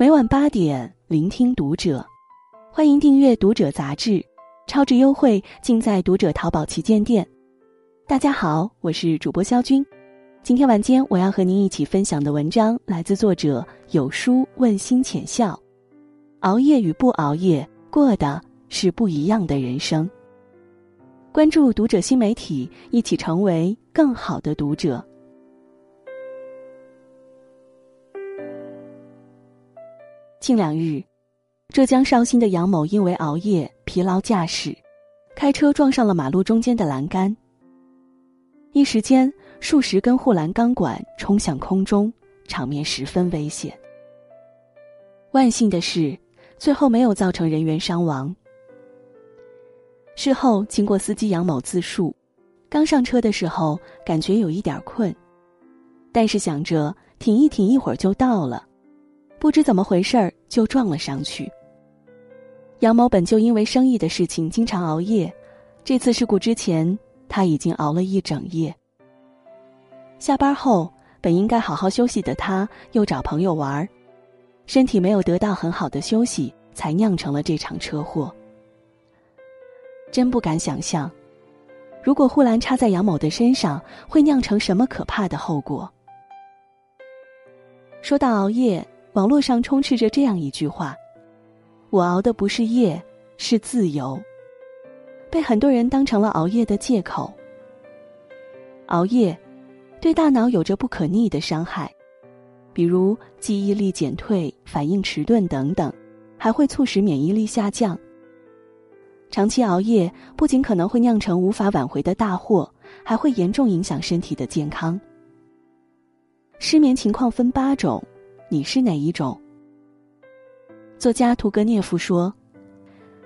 每晚八点，聆听读者。欢迎订阅《读者》杂志，超值优惠尽在《读者》淘宝旗舰店。大家好，我是主播肖军。今天晚间我要和您一起分享的文章来自作者有书问心浅笑。熬夜与不熬夜，过的是不一样的人生。关注《读者》新媒体，一起成为更好的读者。近两日，浙江绍兴的杨某因为熬夜疲劳驾驶，开车撞上了马路中间的栏杆。一时间，数十根护栏钢管冲向空中，场面十分危险。万幸的是，最后没有造成人员伤亡。事后，经过司机杨某自述，刚上车的时候感觉有一点困，但是想着挺一挺，一会儿就到了。不知怎么回事儿，就撞了上去。杨某本就因为生意的事情经常熬夜，这次事故之前他已经熬了一整夜。下班后本应该好好休息的他，又找朋友玩儿，身体没有得到很好的休息，才酿成了这场车祸。真不敢想象，如果护栏插在杨某的身上，会酿成什么可怕的后果。说到熬夜。网络上充斥着这样一句话：“我熬的不是夜，是自由。”被很多人当成了熬夜的借口。熬夜对大脑有着不可逆的伤害，比如记忆力减退、反应迟钝等等，还会促使免疫力下降。长期熬夜不仅可能会酿成无法挽回的大祸，还会严重影响身体的健康。失眠情况分八种。你是哪一种？作家屠格涅夫说：“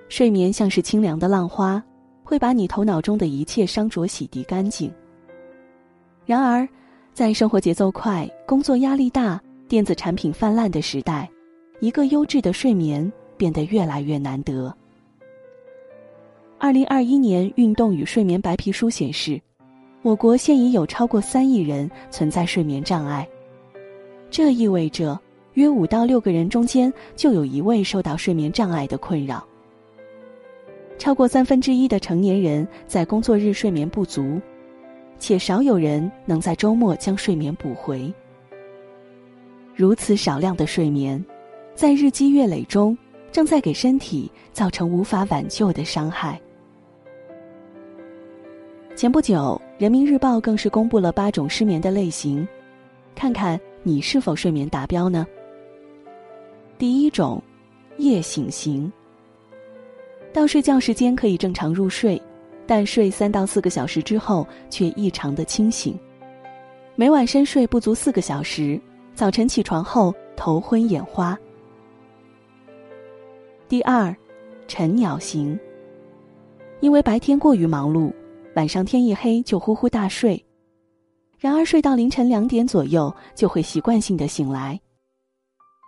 睡眠像是清凉的浪花，会把你头脑中的一切伤浊洗涤干净。”然而，在生活节奏快、工作压力大、电子产品泛滥的时代，一个优质的睡眠变得越来越难得。二零二一年运动与睡眠白皮书显示，我国现已有超过三亿人存在睡眠障碍。这意味着，约五到六个人中间就有一位受到睡眠障碍的困扰。超过三分之一的成年人在工作日睡眠不足，且少有人能在周末将睡眠补回。如此少量的睡眠，在日积月累中，正在给身体造成无法挽救的伤害。前不久，《人民日报》更是公布了八种失眠的类型，看看。你是否睡眠达标呢？第一种，夜醒型。到睡觉时间可以正常入睡，但睡三到四个小时之后却异常的清醒，每晚深睡不足四个小时，早晨起床后头昏眼花。第二，晨鸟型。因为白天过于忙碌，晚上天一黑就呼呼大睡。然而，睡到凌晨两点左右就会习惯性的醒来，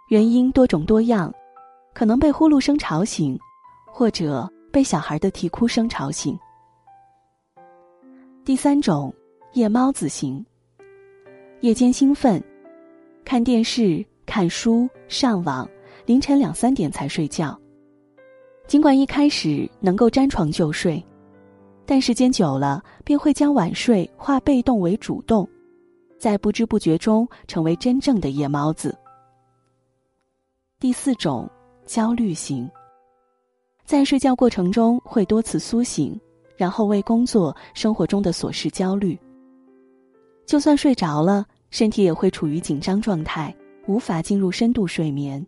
原因多种多样，可能被呼噜声吵醒，或者被小孩的啼哭声吵醒。第三种，夜猫子型。夜间兴奋，看电视、看书、上网，凌晨两三点才睡觉。尽管一开始能够沾床就睡。但时间久了，便会将晚睡化被动为主动，在不知不觉中成为真正的夜猫子。第四种，焦虑型。在睡觉过程中会多次苏醒，然后为工作、生活中的琐事焦虑。就算睡着了，身体也会处于紧张状态，无法进入深度睡眠。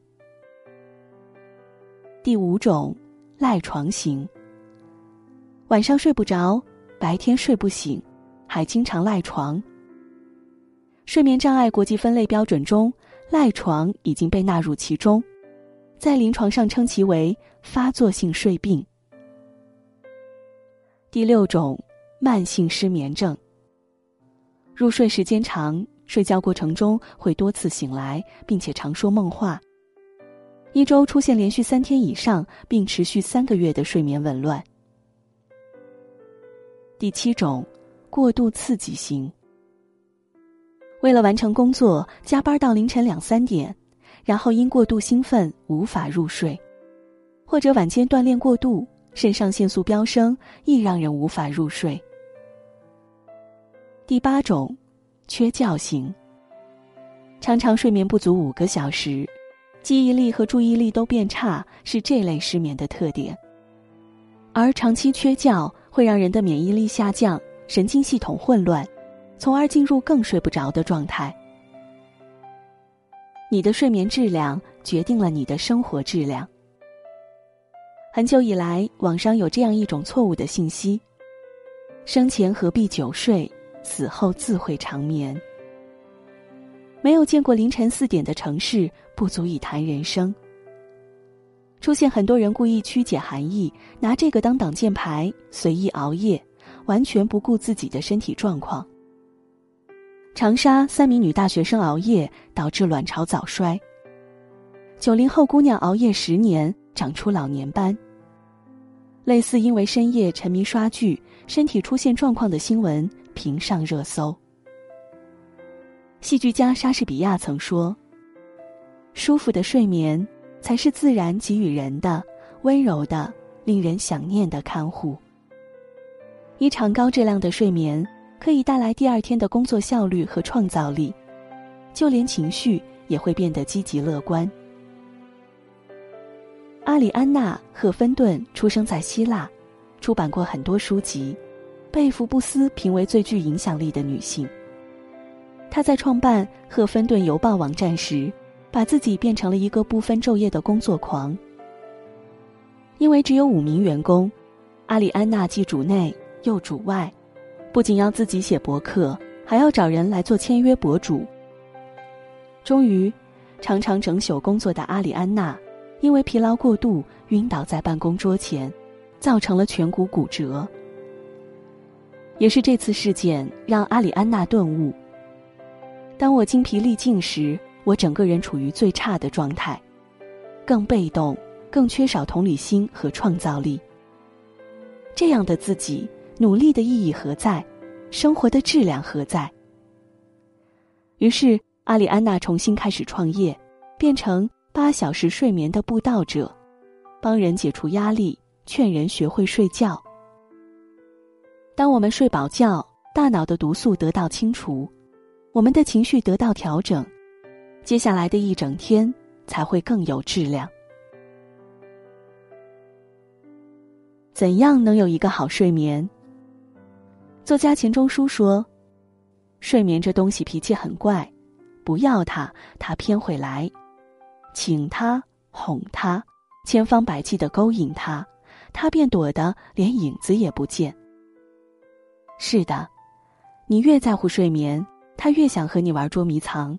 第五种，赖床型。晚上睡不着，白天睡不醒，还经常赖床。睡眠障碍国际分类标准中，赖床已经被纳入其中，在临床上称其为发作性睡病。第六种，慢性失眠症。入睡时间长，睡觉过程中会多次醒来，并且常说梦话。一周出现连续三天以上，并持续三个月的睡眠紊乱。第七种，过度刺激型。为了完成工作，加班到凌晨两三点，然后因过度兴奋无法入睡，或者晚间锻炼过度，肾上腺素飙升，亦让人无法入睡。第八种，缺觉型。常常睡眠不足五个小时，记忆力和注意力都变差，是这类失眠的特点。而长期缺觉会让人的免疫力下降，神经系统混乱，从而进入更睡不着的状态。你的睡眠质量决定了你的生活质量。很久以来，网上有这样一种错误的信息：生前何必久睡，死后自会长眠。没有见过凌晨四点的城市，不足以谈人生。出现很多人故意曲解含义，拿这个当挡箭牌，随意熬夜，完全不顾自己的身体状况。长沙三名女大学生熬夜导致卵巢早衰。九零后姑娘熬夜十年长出老年斑。类似因为深夜沉迷刷剧，身体出现状况的新闻频上热搜。戏剧家莎士比亚曾说：“舒服的睡眠。”才是自然给予人的温柔的、令人想念的看护。一场高质量的睡眠可以带来第二天的工作效率和创造力，就连情绪也会变得积极乐观。阿里安娜·赫芬顿出生在希腊，出版过很多书籍，被福布斯评为最具影响力的女性。她在创办《赫芬顿邮报》网站时。把自己变成了一个不分昼夜的工作狂。因为只有五名员工，阿里安娜既主内又主外，不仅要自己写博客，还要找人来做签约博主。终于，常常整宿工作的阿里安娜，因为疲劳过度晕倒在办公桌前，造成了颧骨骨折。也是这次事件让阿里安娜顿悟：当我精疲力尽时。我整个人处于最差的状态，更被动，更缺少同理心和创造力。这样的自己，努力的意义何在？生活的质量何在？于是，阿里安娜重新开始创业，变成八小时睡眠的布道者，帮人解除压力，劝人学会睡觉。当我们睡饱觉，大脑的毒素得到清除，我们的情绪得到调整。接下来的一整天才会更有质量。怎样能有一个好睡眠？作家钱钟书说：“睡眠这东西脾气很怪，不要它，它偏会来；请它，哄它，千方百计的勾引它，它便躲得连影子也不见。”是的，你越在乎睡眠，它越想和你玩捉迷藏。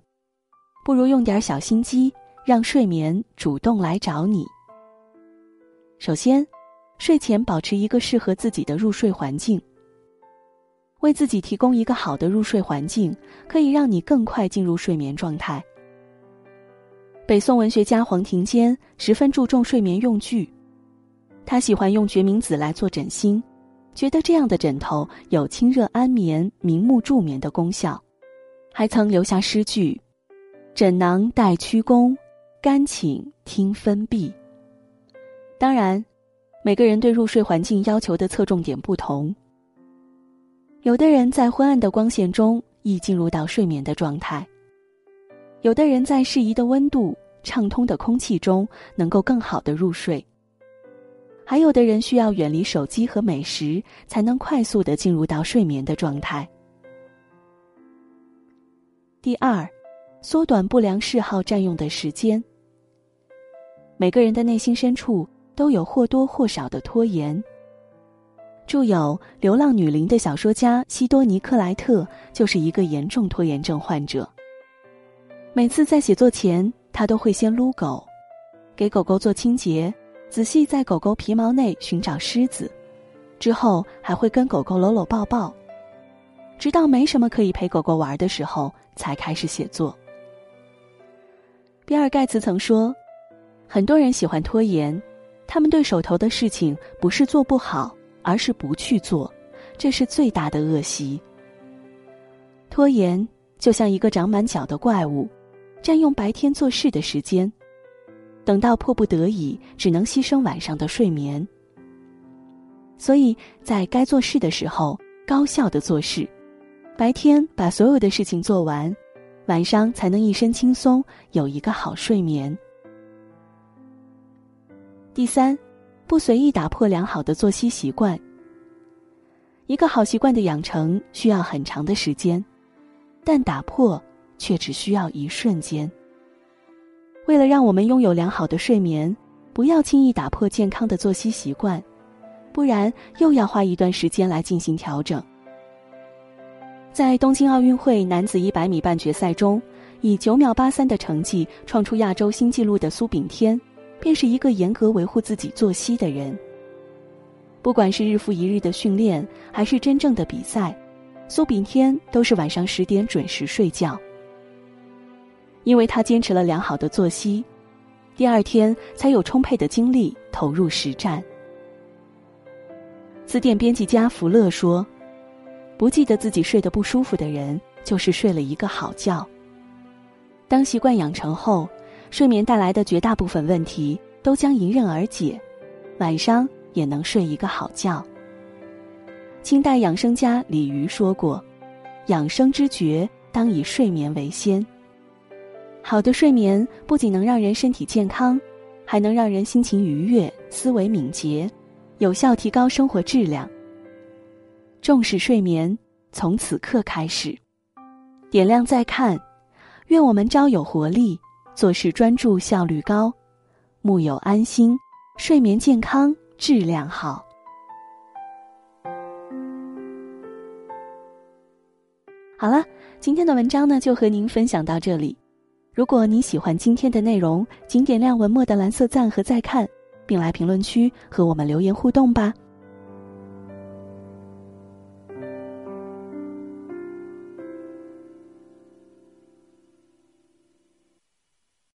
不如用点小心机，让睡眠主动来找你。首先，睡前保持一个适合自己的入睡环境。为自己提供一个好的入睡环境，可以让你更快进入睡眠状态。北宋文学家黄庭坚十分注重睡眠用具，他喜欢用决明子来做枕芯，觉得这样的枕头有清热安眠、明目助眠的功效，还曾留下诗句。枕囊待曲肱，肝寝听分闭。当然，每个人对入睡环境要求的侧重点不同。有的人在昏暗的光线中易进入到睡眠的状态，有的人在适宜的温度、畅通的空气中能够更好的入睡，还有的人需要远离手机和美食，才能快速的进入到睡眠的状态。第二。缩短不良嗜好占用的时间。每个人的内心深处都有或多或少的拖延。著有《流浪女灵》的小说家西多尼·克莱特就是一个严重拖延症患者。每次在写作前，他都会先撸狗，给狗狗做清洁，仔细在狗狗皮毛内寻找虱子，之后还会跟狗狗搂搂抱抱，直到没什么可以陪狗狗玩的时候，才开始写作。比尔·盖茨曾说：“很多人喜欢拖延，他们对手头的事情不是做不好，而是不去做，这是最大的恶习。拖延就像一个长满脚的怪物，占用白天做事的时间，等到迫不得已，只能牺牲晚上的睡眠。所以在该做事的时候，高效的做事，白天把所有的事情做完，晚上才能一身轻松，有一个好睡眠。第三，不随意打破良好的作息习惯。一个好习惯的养成需要很长的时间，但打破却只需要一瞬间。为了让我们拥有良好的睡眠，不要轻易打破健康的作息习惯。不然又要花一段时间来进行调整。在东京奥运会男子一百米半决赛中，以九秒八三的成绩创出亚洲新纪录的苏炳添，便是一个严格维护自己作息的人。不管是日复一日的训练，还是真正的比赛，苏炳添都是晚上十点准时睡觉。因为他坚持了良好的作息，第二天才有充沛的精力投入实战。词典编辑家福乐说：“不记得自己睡得不舒服的人，就是睡了一个好觉。当习惯养成后，睡眠带来的绝大部分问题都将迎刃而解，晚上也能睡一个好觉。”清代养生家李渔说过：“养生之诀，当以睡眠为先。好的睡眠不仅能让人身体健康，还能让人心情愉悦，思维敏捷。”有效提高生活质量。重视睡眠，从此刻开始。点亮再看，愿我们朝有活力，做事专注，效率高，木有安心，睡眠健康，质量好。好了，今天的文章呢，就和您分享到这里。如果你喜欢今天的内容，请点亮文末的蓝色赞和再看。并来评论区和我们留言互动吧。